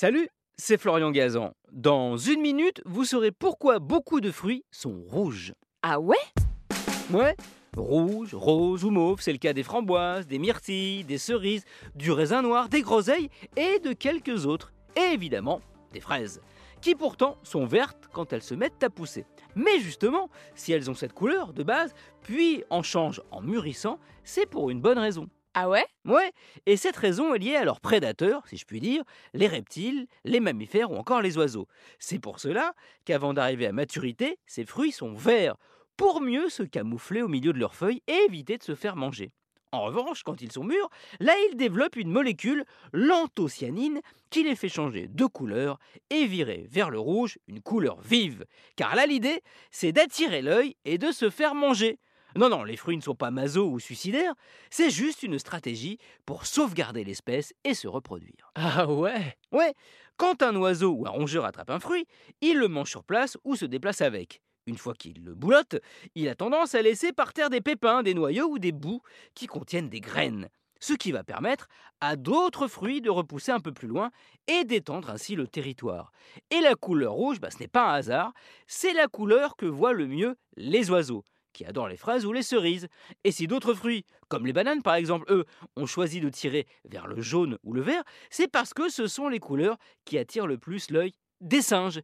Salut, c'est Florian Gazan. Dans une minute, vous saurez pourquoi beaucoup de fruits sont rouges. Ah ouais? Ouais, rouge, rose ou mauve, c'est le cas des framboises, des myrtilles, des cerises, du raisin noir, des groseilles et de quelques autres. Et évidemment, des fraises, qui pourtant sont vertes quand elles se mettent à pousser. Mais justement, si elles ont cette couleur de base, puis en changent en mûrissant, c'est pour une bonne raison. Ah ouais? Ouais, et cette raison est liée à leurs prédateurs, si je puis dire, les reptiles, les mammifères ou encore les oiseaux. C'est pour cela qu'avant d'arriver à maturité, ces fruits sont verts, pour mieux se camoufler au milieu de leurs feuilles et éviter de se faire manger. En revanche, quand ils sont mûrs, là ils développent une molécule, l'anthocyanine, qui les fait changer de couleur et virer vers le rouge une couleur vive. Car là l'idée, c'est d'attirer l'œil et de se faire manger. Non, non, les fruits ne sont pas maso ou suicidaires, c'est juste une stratégie pour sauvegarder l'espèce et se reproduire. Ah ouais? Ouais, quand un oiseau ou un rongeur attrape un fruit, il le mange sur place ou se déplace avec. Une fois qu'il le boulotte, il a tendance à laisser par terre des pépins, des noyaux ou des bouts qui contiennent des graines, ce qui va permettre à d'autres fruits de repousser un peu plus loin et d'étendre ainsi le territoire. Et la couleur rouge, bah, ce n'est pas un hasard, c'est la couleur que voient le mieux les oiseaux qui adorent les fraises ou les cerises. Et si d'autres fruits, comme les bananes par exemple, eux, ont choisi de tirer vers le jaune ou le vert, c'est parce que ce sont les couleurs qui attirent le plus l'œil des singes.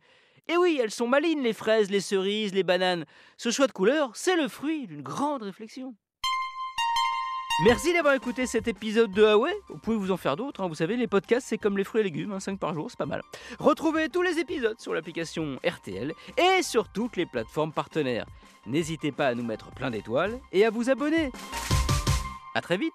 Et oui, elles sont malines, les fraises, les cerises, les bananes. Ce choix de couleur, c'est le fruit d'une grande réflexion. Merci d'avoir écouté cet épisode de Huawei. Vous pouvez vous en faire d'autres. hein. Vous savez, les podcasts, c'est comme les fruits et légumes, 5 par jour, c'est pas mal. Retrouvez tous les épisodes sur l'application RTL et sur toutes les plateformes partenaires. N'hésitez pas à nous mettre plein d'étoiles et à vous abonner. A très vite